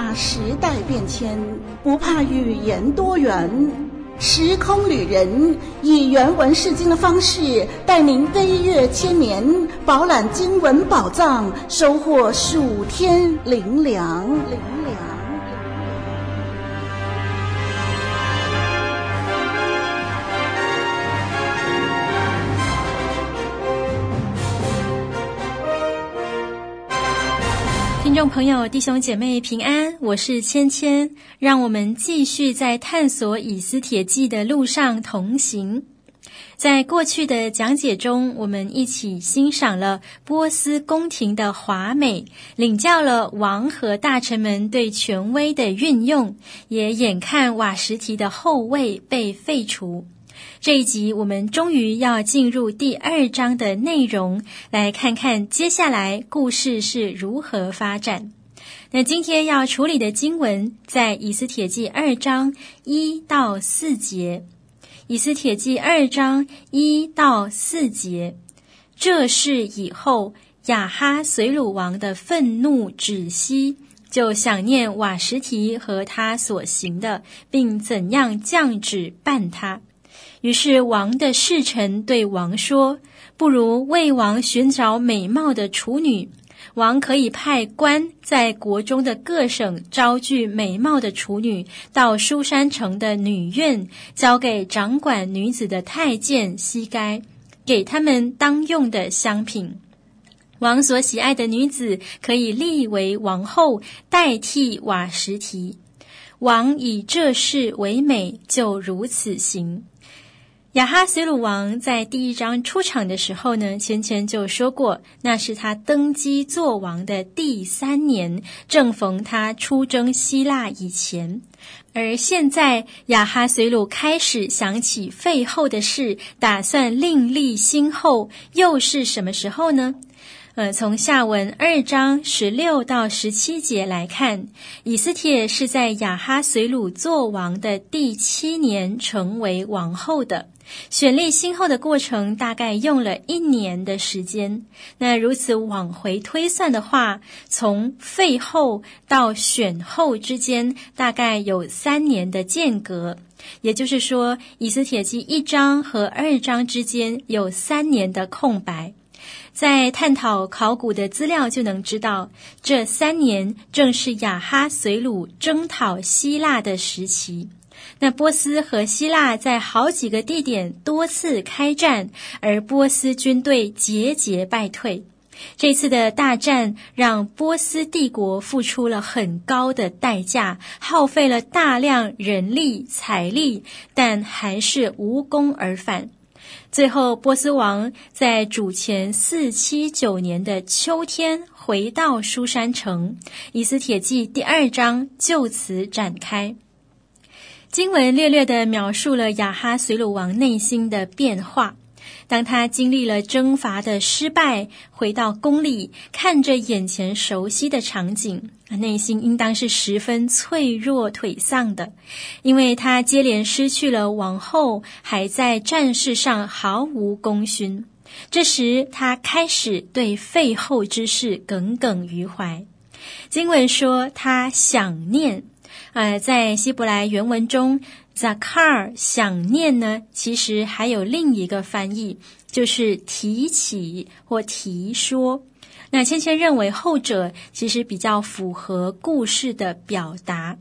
怕时代变迁，不怕语言多元。时空旅人以原文释经的方式，带您飞跃千年，饱览经文宝藏，收获数天灵粮。听众朋友、弟兄姐妹平安，我是芊芊，让我们继续在探索以斯帖记的路上同行。在过去的讲解中，我们一起欣赏了波斯宫廷的华美，领教了王和大臣们对权威的运用，也眼看瓦什提的后位被废除。这一集我们终于要进入第二章的内容，来看看接下来故事是如何发展。那今天要处理的经文在以斯帖记二章一到四节。以斯帖记二章一到四节，这是以后，亚哈随鲁王的愤怒止息，就想念瓦实提和他所行的，并怎样降旨办他。于是王的侍臣对王说：“不如为王寻找美貌的处女。王可以派官在国中的各省招聚美貌的处女，到书山城的女院，交给掌管女子的太监西该，给他们当用的香品。王所喜爱的女子可以立为王后，代替瓦什提。王以这事为美，就如此行。”亚哈随鲁王在第一章出场的时候呢，芊芊就说过，那是他登基做王的第三年，正逢他出征希腊以前。而现在亚哈随鲁开始想起废后的事，打算另立新后，又是什么时候呢？呃，从下文二章十六到十七节来看，以斯帖是在亚哈随鲁做王的第七年成为王后的。选立新后的过程大概用了一年的时间。那如此往回推算的话，从废后到选后之间大概有三年的间隔。也就是说，以斯帖记一章和二章之间有三年的空白。在探讨考古的资料就能知道，这三年正是亚哈随鲁征讨希腊的时期。那波斯和希腊在好几个地点多次开战，而波斯军队节节败退。这次的大战让波斯帝国付出了很高的代价，耗费了大量人力财力，但还是无功而返。最后，波斯王在主前四七九年的秋天回到书珊城，以斯帖记第二章就此展开。经文略略地描述了亚哈随鲁王内心的变化。当他经历了征伐的失败，回到宫里，看着眼前熟悉的场景，内心应当是十分脆弱颓丧的，因为他接连失去了王后，还在战事上毫无功勋。这时，他开始对废后之事耿耿于怀。经文说，他想念。呃，在希伯来原文中，zakar 想念呢，其实还有另一个翻译，就是提起或提说。那芊芊认为后者其实比较符合故事的表达。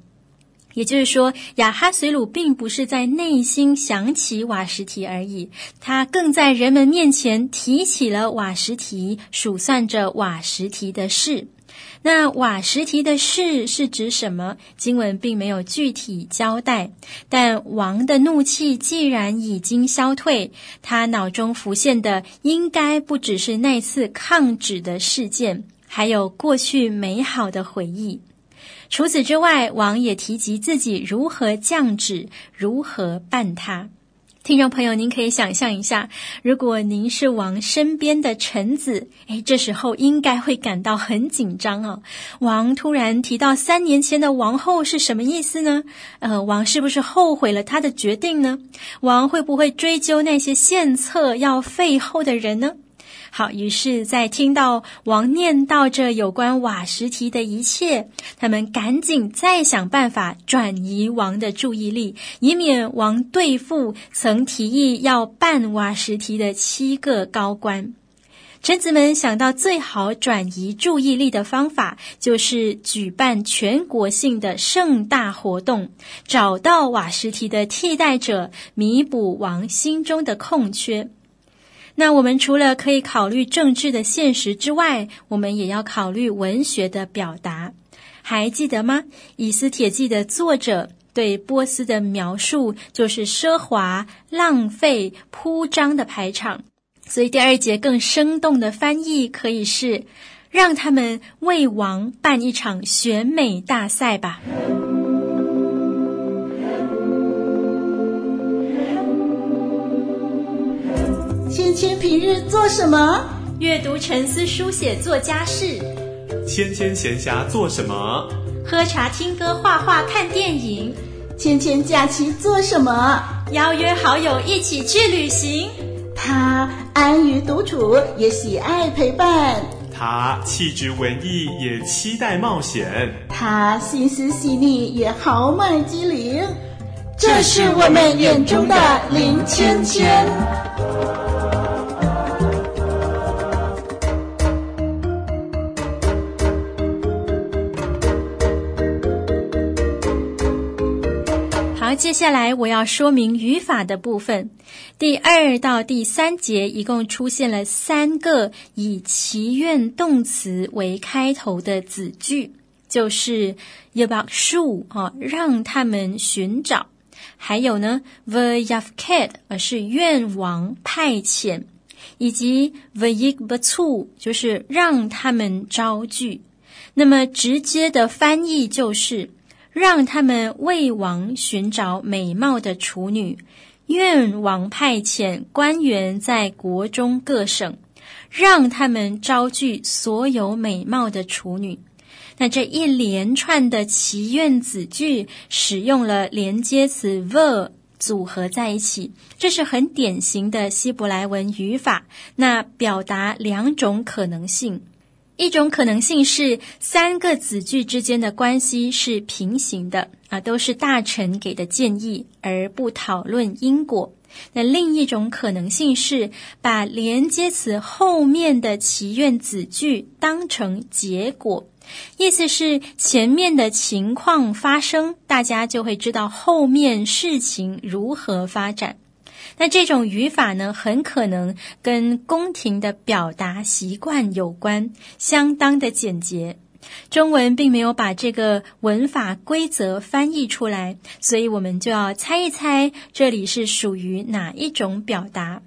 也就是说，亚哈随鲁并不是在内心想起瓦实提而已，他更在人们面前提起了瓦实提，数算着瓦实提的事。那瓦什提的事是指什么？经文并没有具体交代。但王的怒气既然已经消退，他脑中浮现的应该不只是那次抗旨的事件，还有过去美好的回忆。除此之外，王也提及自己如何降旨，如何办他。听众朋友，您可以想象一下，如果您是王身边的臣子，哎，这时候应该会感到很紧张啊。王突然提到三年前的王后是什么意思呢？呃，王是不是后悔了他的决定呢？王会不会追究那些献策要废后的人呢？好，于是，在听到王念叨着有关瓦实提的一切，他们赶紧再想办法转移王的注意力，以免王对付曾提议要办瓦实提的七个高官。臣子们想到最好转移注意力的方法，就是举办全国性的盛大活动，找到瓦实提的替代者，弥补王心中的空缺。那我们除了可以考虑政治的现实之外，我们也要考虑文学的表达。还记得吗？《以斯帖记》的作者对波斯的描述就是奢华、浪费、铺张的排场。所以第二节更生动的翻译可以是：让他们为王办一场选美大赛吧。芊芊平日做什么？阅读、沉思、书写、做家事。芊芊闲暇做什么？喝茶、听歌、画画、看电影。芊芊假期做什么？邀约好友一起去旅行。他安于独处，也喜爱陪伴。他气质文艺，也期待冒险。他心思细腻，也豪迈机灵。这是我们眼中的林芊芊。接下来我要说明语法的部分。第二到第三节一共出现了三个以祈愿动词为开头的子句，就是 yabashu 啊，让他们寻找；还有呢 vayafked 而是愿王派遣；以及 vayikbatsu 就是让他们招聚。那么直接的翻译就是。让他们为王寻找美貌的处女，愿王派遣官员在国中各省，让他们招聚所有美貌的处女。那这一连串的祈愿子句使用了连接词 ver 组合在一起，这是很典型的希伯来文语法。那表达两种可能性。一种可能性是三个子句之间的关系是平行的啊，都是大臣给的建议，而不讨论因果。那另一种可能性是把连接词后面的祈愿子句当成结果，意思是前面的情况发生，大家就会知道后面事情如何发展。那这种语法呢，很可能跟宫廷的表达习惯有关，相当的简洁。中文并没有把这个文法规则翻译出来，所以我们就要猜一猜，这里是属于哪一种表达。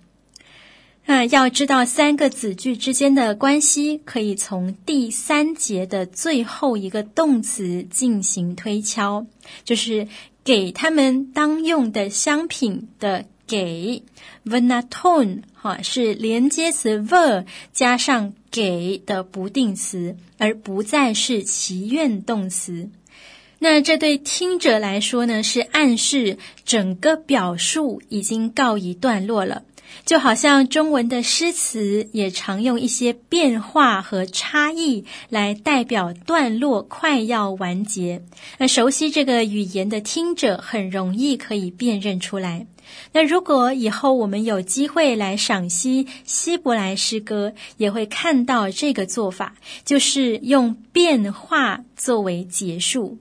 那要知道三个子句之间的关系，可以从第三节的最后一个动词进行推敲，就是给他们当用的香品的。给 venaton 哈是连接词 ver 加上给的不定词，而不再是祈愿动词。那这对听者来说呢，是暗示整个表述已经告一段落了。就好像中文的诗词也常用一些变化和差异来代表段落快要完结。那熟悉这个语言的听者很容易可以辨认出来。那如果以后我们有机会来赏析希伯来诗歌，也会看到这个做法，就是用变化作为结束。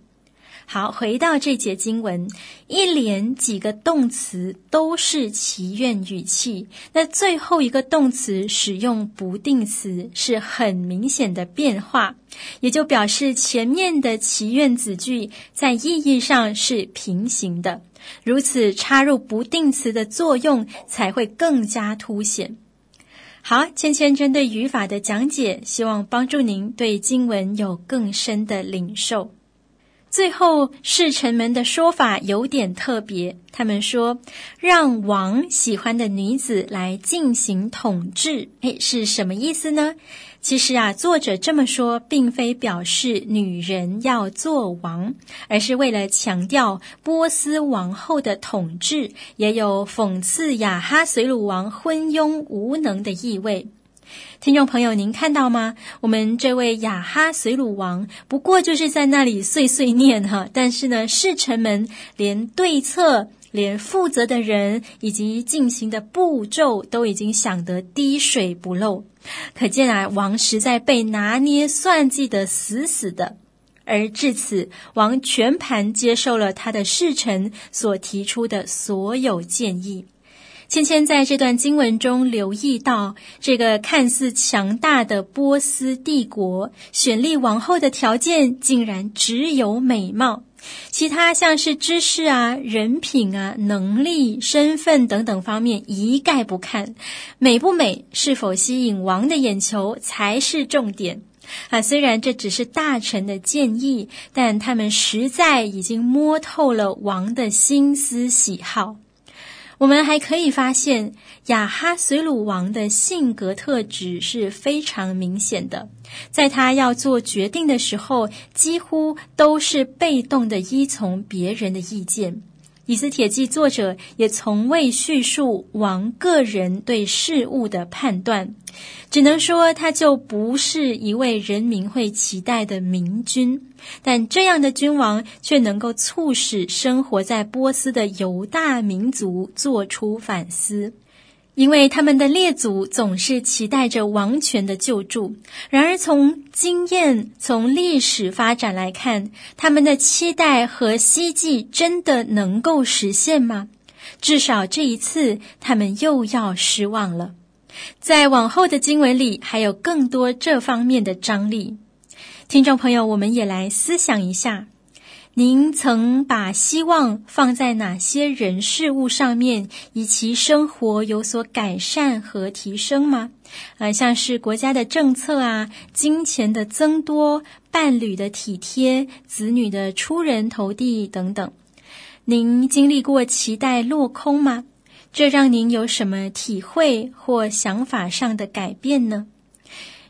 好，回到这节经文，一连几个动词都是祈愿语气，那最后一个动词使用不定词，是很明显的变化，也就表示前面的祈愿子句在意义上是平行的。如此插入不定词的作用才会更加凸显。好，芊芊针对语法的讲解，希望帮助您对经文有更深的领受。最后，侍臣们的说法有点特别。他们说，让王喜欢的女子来进行统治，诶，是什么意思呢？其实啊，作者这么说，并非表示女人要做王，而是为了强调波斯王后的统治，也有讽刺亚哈随鲁王昏庸无能的意味。听众朋友，您看到吗？我们这位雅哈随鲁王不过就是在那里碎碎念哈，但是呢，侍臣们连对策、连负责的人以及进行的步骤都已经想得滴水不漏，可见啊，王实在被拿捏算计得死死的。而至此，王全盘接受了他的侍臣所提出的所有建议。芊芊在这段经文中留意到，这个看似强大的波斯帝国选立王后的条件竟然只有美貌，其他像是知识啊、人品啊、能力、身份等等方面一概不看，美不美、是否吸引王的眼球才是重点啊！虽然这只是大臣的建议，但他们实在已经摸透了王的心思喜好。我们还可以发现，雅哈随鲁王的性格特质是非常明显的。在他要做决定的时候，几乎都是被动的依从别人的意见。以斯帖记作者也从未叙述王个人对事物的判断，只能说他就不是一位人民会期待的明君。但这样的君王却能够促使生活在波斯的犹大民族做出反思。因为他们的列祖总是期待着王权的救助，然而从经验、从历史发展来看，他们的期待和希冀真的能够实现吗？至少这一次，他们又要失望了。在往后的经文里，还有更多这方面的张力。听众朋友，我们也来思想一下。您曾把希望放在哪些人事物上面，以其生活有所改善和提升吗？呃，像是国家的政策啊，金钱的增多，伴侣的体贴，子女的出人头地等等。您经历过期待落空吗？这让您有什么体会或想法上的改变呢？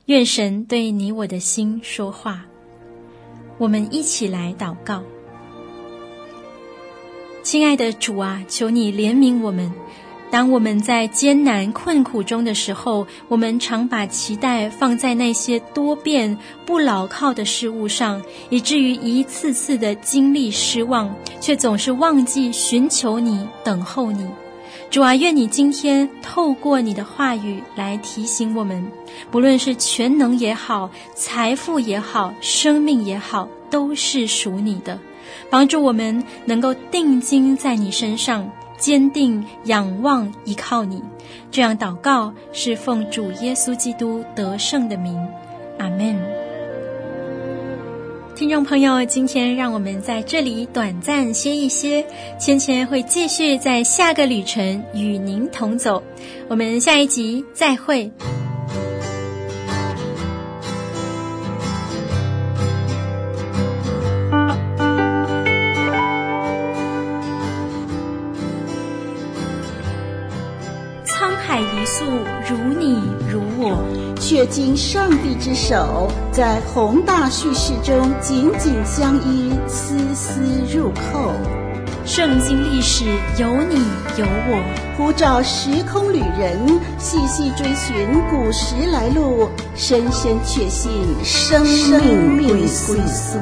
愿神对你我的心说话。我们一起来祷告，亲爱的主啊，求你怜悯我们。当我们在艰难困苦中的时候，我们常把期待放在那些多变不牢靠的事物上，以至于一次次的经历失望，却总是忘记寻求你、等候你。主啊，愿你今天透过你的话语来提醒我们，不论是全能也好，财富也好，生命也好，都是属你的。帮助我们能够定睛在你身上，坚定仰望依靠你。这样祷告是奉主耶稣基督得胜的名，阿门。听众朋友，今天让我们在这里短暂歇一歇，芊芊会继续在下个旅程与您同走。我们下一集再会。却经上帝之手，在宏大叙事中紧紧相依，丝丝入扣。圣经历史有你有我，呼召时空旅人细细追寻古时来路，深深确信生命归宿。